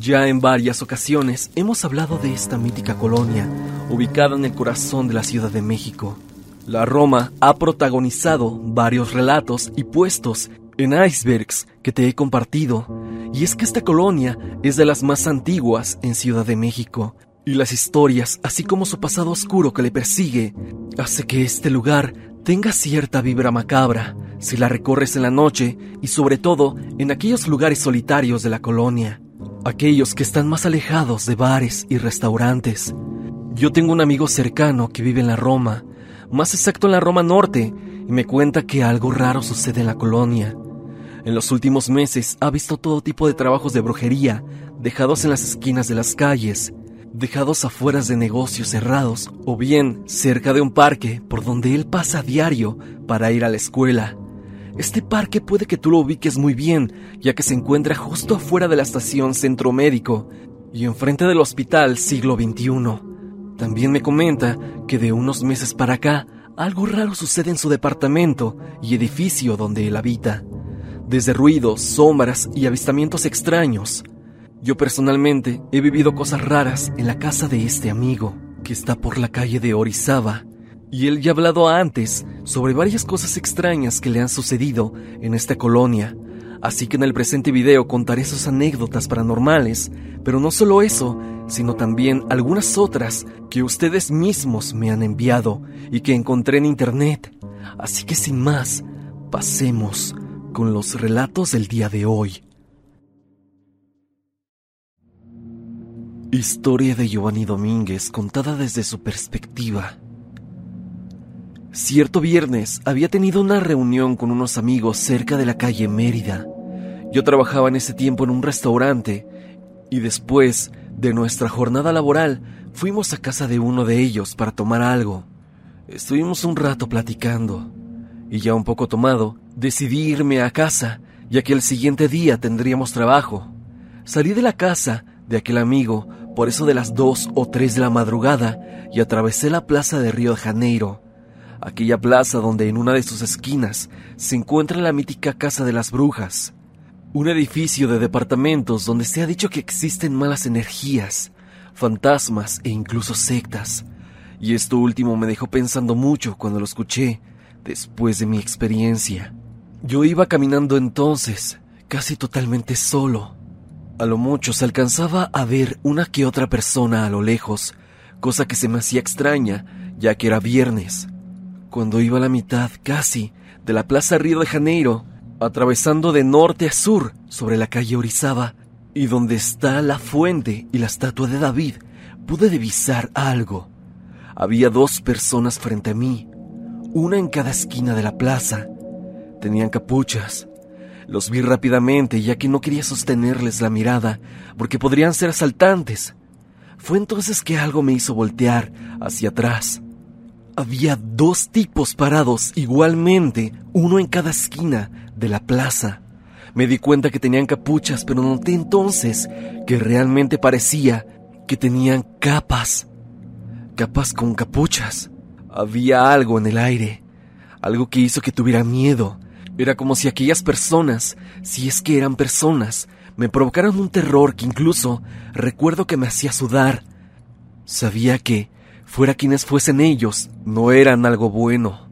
Ya en varias ocasiones hemos hablado de esta mítica colonia, ubicada en el corazón de la Ciudad de México. La Roma ha protagonizado varios relatos y puestos en icebergs que te he compartido, y es que esta colonia es de las más antiguas en Ciudad de México, y las historias, así como su pasado oscuro que le persigue, hace que este lugar tenga cierta vibra macabra si la recorres en la noche y sobre todo en aquellos lugares solitarios de la colonia aquellos que están más alejados de bares y restaurantes. Yo tengo un amigo cercano que vive en la Roma, más exacto en la Roma Norte, y me cuenta que algo raro sucede en la colonia. En los últimos meses ha visto todo tipo de trabajos de brujería, dejados en las esquinas de las calles, dejados afuera de negocios cerrados, o bien cerca de un parque por donde él pasa a diario para ir a la escuela. Este parque puede que tú lo ubiques muy bien, ya que se encuentra justo afuera de la estación Centro Médico y enfrente del Hospital Siglo XXI. También me comenta que de unos meses para acá algo raro sucede en su departamento y edificio donde él habita. Desde ruidos, sombras y avistamientos extraños. Yo personalmente he vivido cosas raras en la casa de este amigo, que está por la calle de Orizaba, y él ya ha hablado antes sobre varias cosas extrañas que le han sucedido en esta colonia, así que en el presente video contaré sus anécdotas paranormales, pero no solo eso, sino también algunas otras que ustedes mismos me han enviado y que encontré en internet. Así que sin más, pasemos con los relatos del día de hoy. Historia de Giovanni Domínguez contada desde su perspectiva. Cierto viernes había tenido una reunión con unos amigos cerca de la calle Mérida. Yo trabajaba en ese tiempo en un restaurante y después de nuestra jornada laboral fuimos a casa de uno de ellos para tomar algo. Estuvimos un rato platicando y ya un poco tomado decidí irme a casa ya que el siguiente día tendríamos trabajo. Salí de la casa de aquel amigo por eso de las dos o tres de la madrugada y atravesé la plaza de Río de Janeiro aquella plaza donde en una de sus esquinas se encuentra la mítica Casa de las Brujas, un edificio de departamentos donde se ha dicho que existen malas energías, fantasmas e incluso sectas. Y esto último me dejó pensando mucho cuando lo escuché, después de mi experiencia. Yo iba caminando entonces, casi totalmente solo. A lo mucho se alcanzaba a ver una que otra persona a lo lejos, cosa que se me hacía extraña, ya que era viernes cuando iba a la mitad, casi, de la Plaza Río de Janeiro, atravesando de norte a sur sobre la calle Orizaba, y donde está la fuente y la estatua de David, pude divisar algo. Había dos personas frente a mí, una en cada esquina de la plaza. Tenían capuchas. Los vi rápidamente ya que no quería sostenerles la mirada, porque podrían ser asaltantes. Fue entonces que algo me hizo voltear hacia atrás. Había dos tipos parados igualmente, uno en cada esquina de la plaza. Me di cuenta que tenían capuchas, pero noté entonces que realmente parecía que tenían capas. Capas con capuchas. Había algo en el aire, algo que hizo que tuviera miedo. Era como si aquellas personas, si es que eran personas, me provocaran un terror que incluso recuerdo que me hacía sudar. Sabía que Fuera quienes fuesen ellos, no eran algo bueno.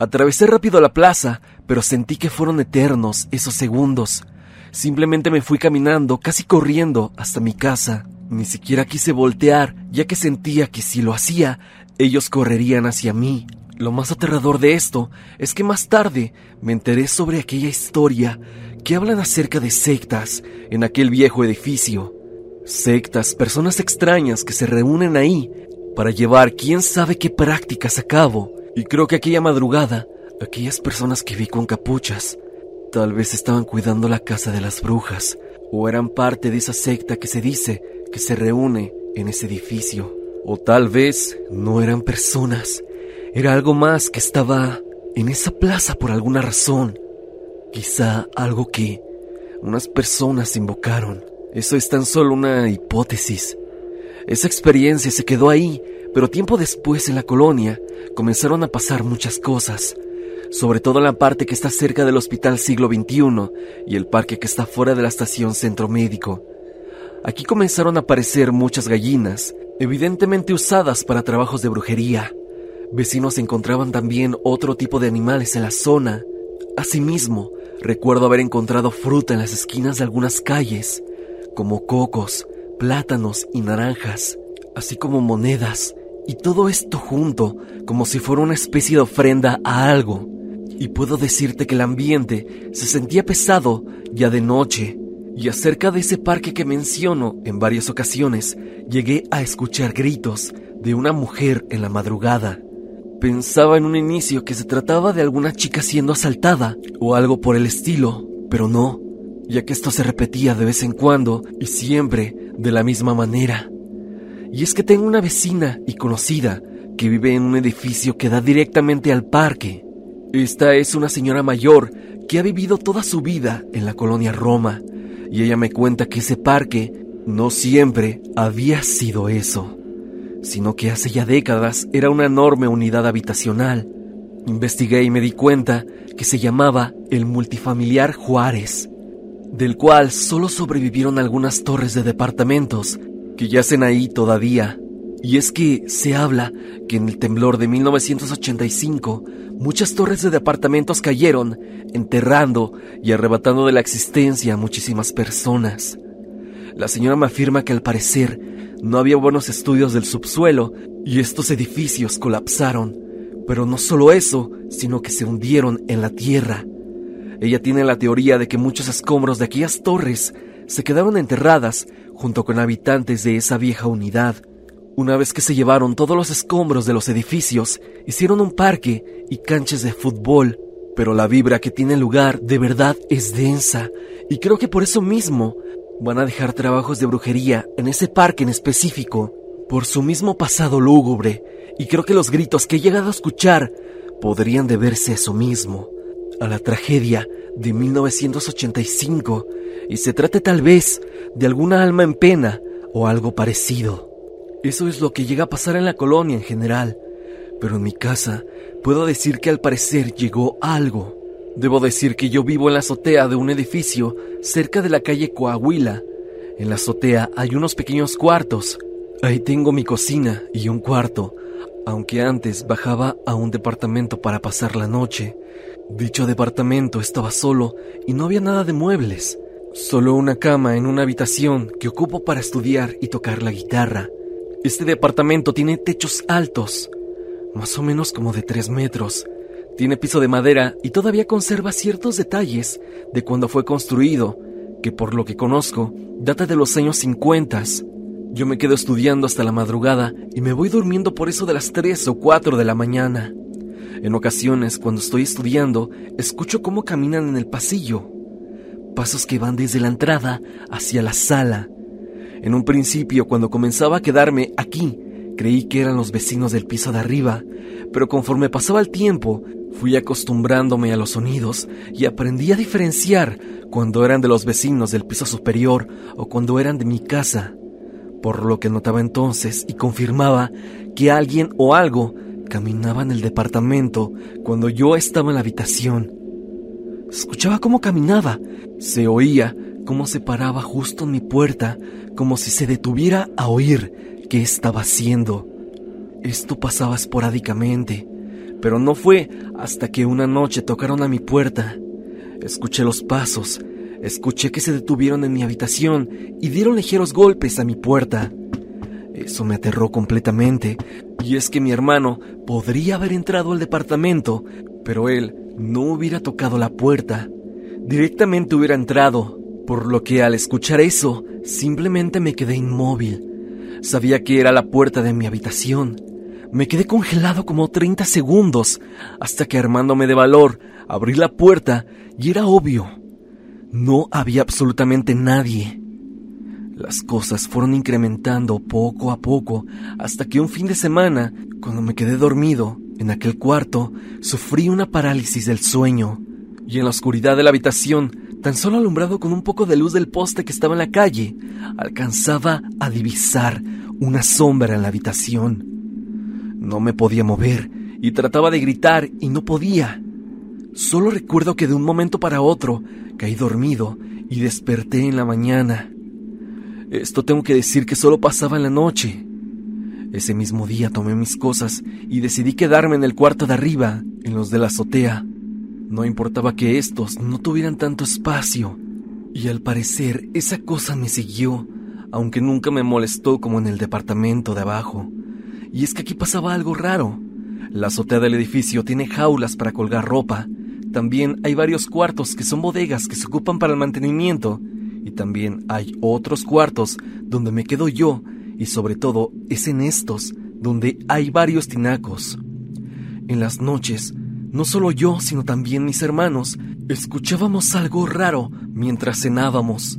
Atravesé rápido la plaza, pero sentí que fueron eternos esos segundos. Simplemente me fui caminando, casi corriendo, hasta mi casa. Ni siquiera quise voltear, ya que sentía que si lo hacía, ellos correrían hacia mí. Lo más aterrador de esto es que más tarde me enteré sobre aquella historia que hablan acerca de sectas en aquel viejo edificio. Sectas, personas extrañas que se reúnen ahí para llevar quién sabe qué prácticas a cabo. Y creo que aquella madrugada, aquellas personas que vi con capuchas, tal vez estaban cuidando la casa de las brujas, o eran parte de esa secta que se dice que se reúne en ese edificio. O tal vez no eran personas, era algo más que estaba en esa plaza por alguna razón. Quizá algo que unas personas invocaron. Eso es tan solo una hipótesis. Esa experiencia se quedó ahí, pero tiempo después en la colonia comenzaron a pasar muchas cosas, sobre todo en la parte que está cerca del Hospital Siglo XXI y el parque que está fuera de la estación Centro Médico. Aquí comenzaron a aparecer muchas gallinas, evidentemente usadas para trabajos de brujería. Vecinos encontraban también otro tipo de animales en la zona. Asimismo, recuerdo haber encontrado fruta en las esquinas de algunas calles, como cocos, plátanos y naranjas, así como monedas, y todo esto junto, como si fuera una especie de ofrenda a algo. Y puedo decirte que el ambiente se sentía pesado ya de noche, y acerca de ese parque que menciono en varias ocasiones, llegué a escuchar gritos de una mujer en la madrugada. Pensaba en un inicio que se trataba de alguna chica siendo asaltada o algo por el estilo, pero no, ya que esto se repetía de vez en cuando y siempre de la misma manera. Y es que tengo una vecina y conocida que vive en un edificio que da directamente al parque. Esta es una señora mayor que ha vivido toda su vida en la colonia Roma y ella me cuenta que ese parque no siempre había sido eso, sino que hace ya décadas era una enorme unidad habitacional. Investigué y me di cuenta que se llamaba el multifamiliar Juárez, del cual solo sobrevivieron algunas torres de departamentos que yacen ahí todavía. Y es que se habla que en el temblor de 1985 muchas torres de departamentos cayeron, enterrando y arrebatando de la existencia a muchísimas personas. La señora me afirma que al parecer no había buenos estudios del subsuelo y estos edificios colapsaron. Pero no solo eso, sino que se hundieron en la tierra. Ella tiene la teoría de que muchos escombros de aquellas torres se quedaron enterradas junto con habitantes de esa vieja unidad. Una vez que se llevaron todos los escombros de los edificios, hicieron un parque y canchas de fútbol, pero la vibra que tiene lugar de verdad es densa, y creo que por eso mismo van a dejar trabajos de brujería en ese parque en específico, por su mismo pasado lúgubre, y creo que los gritos que he llegado a escuchar podrían deberse a eso mismo, a la tragedia de 1985, y se trate tal vez de alguna alma en pena o algo parecido. Eso es lo que llega a pasar en la colonia en general, pero en mi casa puedo decir que al parecer llegó algo. Debo decir que yo vivo en la azotea de un edificio cerca de la calle Coahuila. En la azotea hay unos pequeños cuartos. Ahí tengo mi cocina y un cuarto, aunque antes bajaba a un departamento para pasar la noche. Dicho departamento estaba solo y no había nada de muebles, solo una cama en una habitación que ocupo para estudiar y tocar la guitarra. Este departamento tiene techos altos, más o menos como de 3 metros. Tiene piso de madera y todavía conserva ciertos detalles de cuando fue construido, que por lo que conozco data de los años 50. Yo me quedo estudiando hasta la madrugada y me voy durmiendo por eso de las 3 o 4 de la mañana. En ocasiones, cuando estoy estudiando, escucho cómo caminan en el pasillo. Pasos que van desde la entrada hacia la sala en un principio, cuando comenzaba a quedarme aquí, creí que eran los vecinos del piso de arriba, pero conforme pasaba el tiempo, fui acostumbrándome a los sonidos y aprendí a diferenciar cuando eran de los vecinos del piso superior o cuando eran de mi casa, por lo que notaba entonces y confirmaba que alguien o algo caminaba en el departamento cuando yo estaba en la habitación. Escuchaba cómo caminaba, se oía cómo se paraba justo en mi puerta, como si se detuviera a oír qué estaba haciendo. Esto pasaba esporádicamente, pero no fue hasta que una noche tocaron a mi puerta. Escuché los pasos, escuché que se detuvieron en mi habitación y dieron ligeros golpes a mi puerta. Eso me aterró completamente, y es que mi hermano podría haber entrado al departamento, pero él no hubiera tocado la puerta. Directamente hubiera entrado, por lo que al escuchar eso, simplemente me quedé inmóvil. Sabía que era la puerta de mi habitación. Me quedé congelado como 30 segundos, hasta que armándome de valor, abrí la puerta y era obvio. No había absolutamente nadie. Las cosas fueron incrementando poco a poco hasta que un fin de semana, cuando me quedé dormido en aquel cuarto, sufrí una parálisis del sueño y en la oscuridad de la habitación tan solo alumbrado con un poco de luz del poste que estaba en la calle, alcanzaba a divisar una sombra en la habitación. No me podía mover y trataba de gritar y no podía. Solo recuerdo que de un momento para otro caí dormido y desperté en la mañana. Esto tengo que decir que solo pasaba en la noche. Ese mismo día tomé mis cosas y decidí quedarme en el cuarto de arriba, en los de la azotea. No importaba que estos no tuvieran tanto espacio. Y al parecer esa cosa me siguió, aunque nunca me molestó como en el departamento de abajo. Y es que aquí pasaba algo raro. La azotea del edificio tiene jaulas para colgar ropa. También hay varios cuartos que son bodegas que se ocupan para el mantenimiento. Y también hay otros cuartos donde me quedo yo y sobre todo es en estos donde hay varios tinacos. En las noches, no solo yo, sino también mis hermanos, escuchábamos algo raro mientras cenábamos.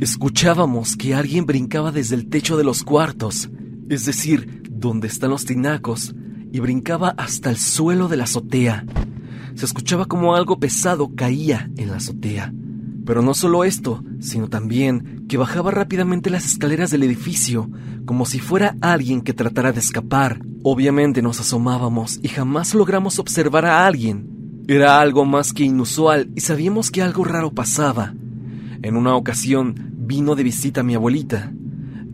Escuchábamos que alguien brincaba desde el techo de los cuartos, es decir, donde están los tinacos, y brincaba hasta el suelo de la azotea. Se escuchaba como algo pesado caía en la azotea. Pero no solo esto, sino también que bajaba rápidamente las escaleras del edificio, como si fuera alguien que tratara de escapar. Obviamente nos asomábamos y jamás logramos observar a alguien. Era algo más que inusual y sabíamos que algo raro pasaba. En una ocasión vino de visita mi abuelita.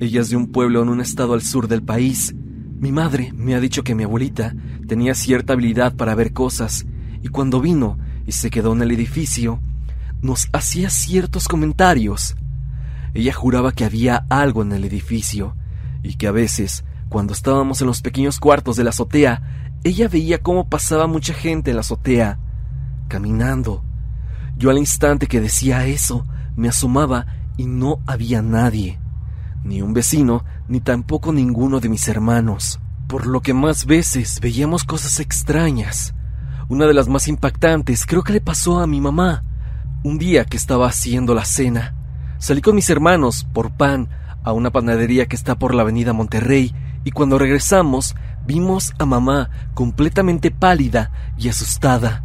Ella es de un pueblo en un estado al sur del país. Mi madre me ha dicho que mi abuelita tenía cierta habilidad para ver cosas, y cuando vino y se quedó en el edificio, nos hacía ciertos comentarios. Ella juraba que había algo en el edificio y que a veces, cuando estábamos en los pequeños cuartos de la azotea, ella veía cómo pasaba mucha gente en la azotea, caminando. Yo al instante que decía eso, me asomaba y no había nadie, ni un vecino, ni tampoco ninguno de mis hermanos, por lo que más veces veíamos cosas extrañas. Una de las más impactantes creo que le pasó a mi mamá. Un día que estaba haciendo la cena, salí con mis hermanos por pan a una panadería que está por la avenida Monterrey y cuando regresamos vimos a mamá completamente pálida y asustada.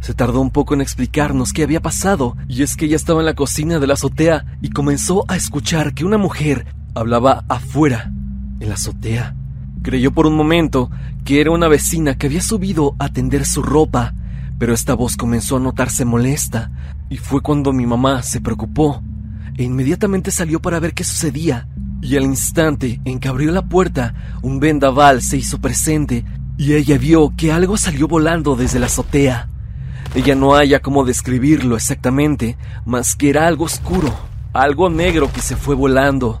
Se tardó un poco en explicarnos qué había pasado, y es que ella estaba en la cocina de la azotea y comenzó a escuchar que una mujer hablaba afuera, en la azotea. Creyó por un momento que era una vecina que había subido a tender su ropa, pero esta voz comenzó a notarse molesta, y fue cuando mi mamá se preocupó e inmediatamente salió para ver qué sucedía. Y al instante en que abrió la puerta, un vendaval se hizo presente y ella vio que algo salió volando desde la azotea. Ella no haya cómo describirlo exactamente, más que era algo oscuro, algo negro que se fue volando.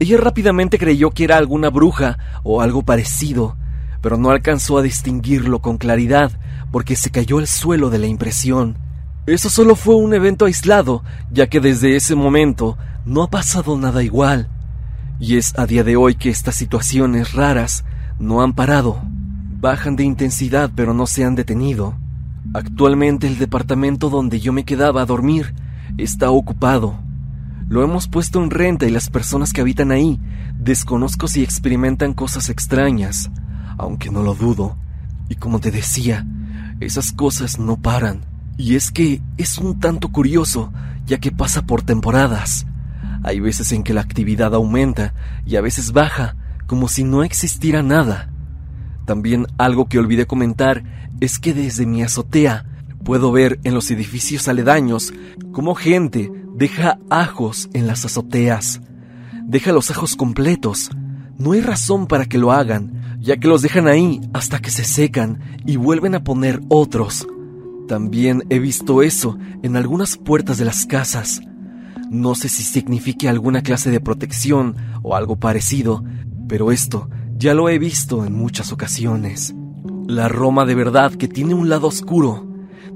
Ella rápidamente creyó que era alguna bruja o algo parecido, pero no alcanzó a distinguirlo con claridad porque se cayó al suelo de la impresión. Eso solo fue un evento aislado, ya que desde ese momento no ha pasado nada igual. Y es a día de hoy que estas situaciones raras no han parado. Bajan de intensidad pero no se han detenido. Actualmente el departamento donde yo me quedaba a dormir está ocupado. Lo hemos puesto en renta y las personas que habitan ahí desconozco si experimentan cosas extrañas, aunque no lo dudo. Y como te decía, esas cosas no paran. Y es que es un tanto curioso, ya que pasa por temporadas. Hay veces en que la actividad aumenta y a veces baja, como si no existiera nada. También algo que olvidé comentar es que desde mi azotea puedo ver en los edificios aledaños cómo gente deja ajos en las azoteas. Deja los ajos completos. No hay razón para que lo hagan, ya que los dejan ahí hasta que se secan y vuelven a poner otros. También he visto eso en algunas puertas de las casas. No sé si signifique alguna clase de protección o algo parecido, pero esto ya lo he visto en muchas ocasiones. La Roma de verdad que tiene un lado oscuro,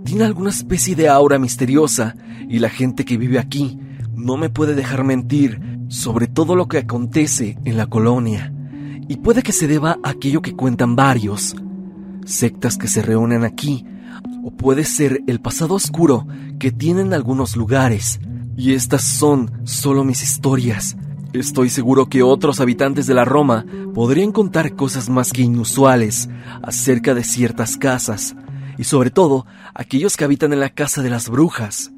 tiene alguna especie de aura misteriosa y la gente que vive aquí no me puede dejar mentir sobre todo lo que acontece en la colonia. Y puede que se deba a aquello que cuentan varios, sectas que se reúnen aquí o puede ser el pasado oscuro que tienen algunos lugares. Y estas son solo mis historias. Estoy seguro que otros habitantes de la Roma podrían contar cosas más que inusuales acerca de ciertas casas, y sobre todo aquellos que habitan en la casa de las brujas.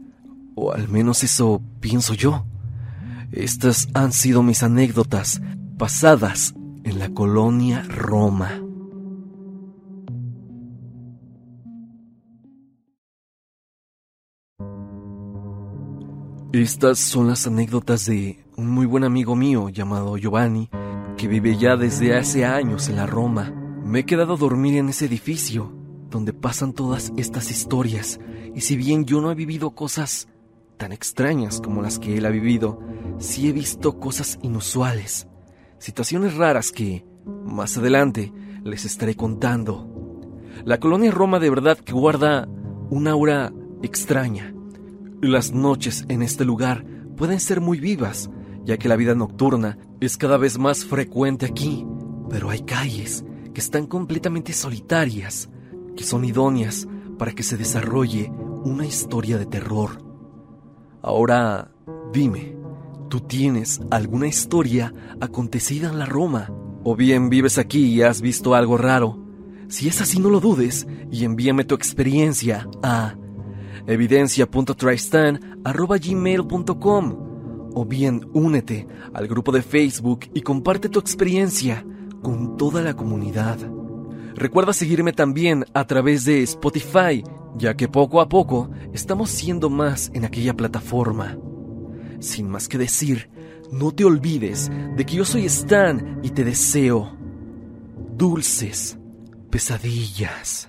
O al menos eso pienso yo. Estas han sido mis anécdotas pasadas en la colonia Roma. Estas son las anécdotas de un muy buen amigo mío llamado Giovanni, que vive ya desde hace años en la Roma. Me he quedado a dormir en ese edificio, donde pasan todas estas historias, y si bien yo no he vivido cosas tan extrañas como las que él ha vivido, sí he visto cosas inusuales, situaciones raras que, más adelante, les estaré contando. La colonia Roma de verdad que guarda una aura extraña. Las noches en este lugar pueden ser muy vivas, ya que la vida nocturna es cada vez más frecuente aquí, pero hay calles que están completamente solitarias, que son idóneas para que se desarrolle una historia de terror. Ahora, dime, ¿tú tienes alguna historia acontecida en la Roma? ¿O bien vives aquí y has visto algo raro? Si es así, no lo dudes y envíame tu experiencia a evidencia.tristan.gmail.com o bien únete al grupo de Facebook y comparte tu experiencia con toda la comunidad. Recuerda seguirme también a través de Spotify, ya que poco a poco estamos siendo más en aquella plataforma. Sin más que decir, no te olvides de que yo soy Stan y te deseo dulces pesadillas.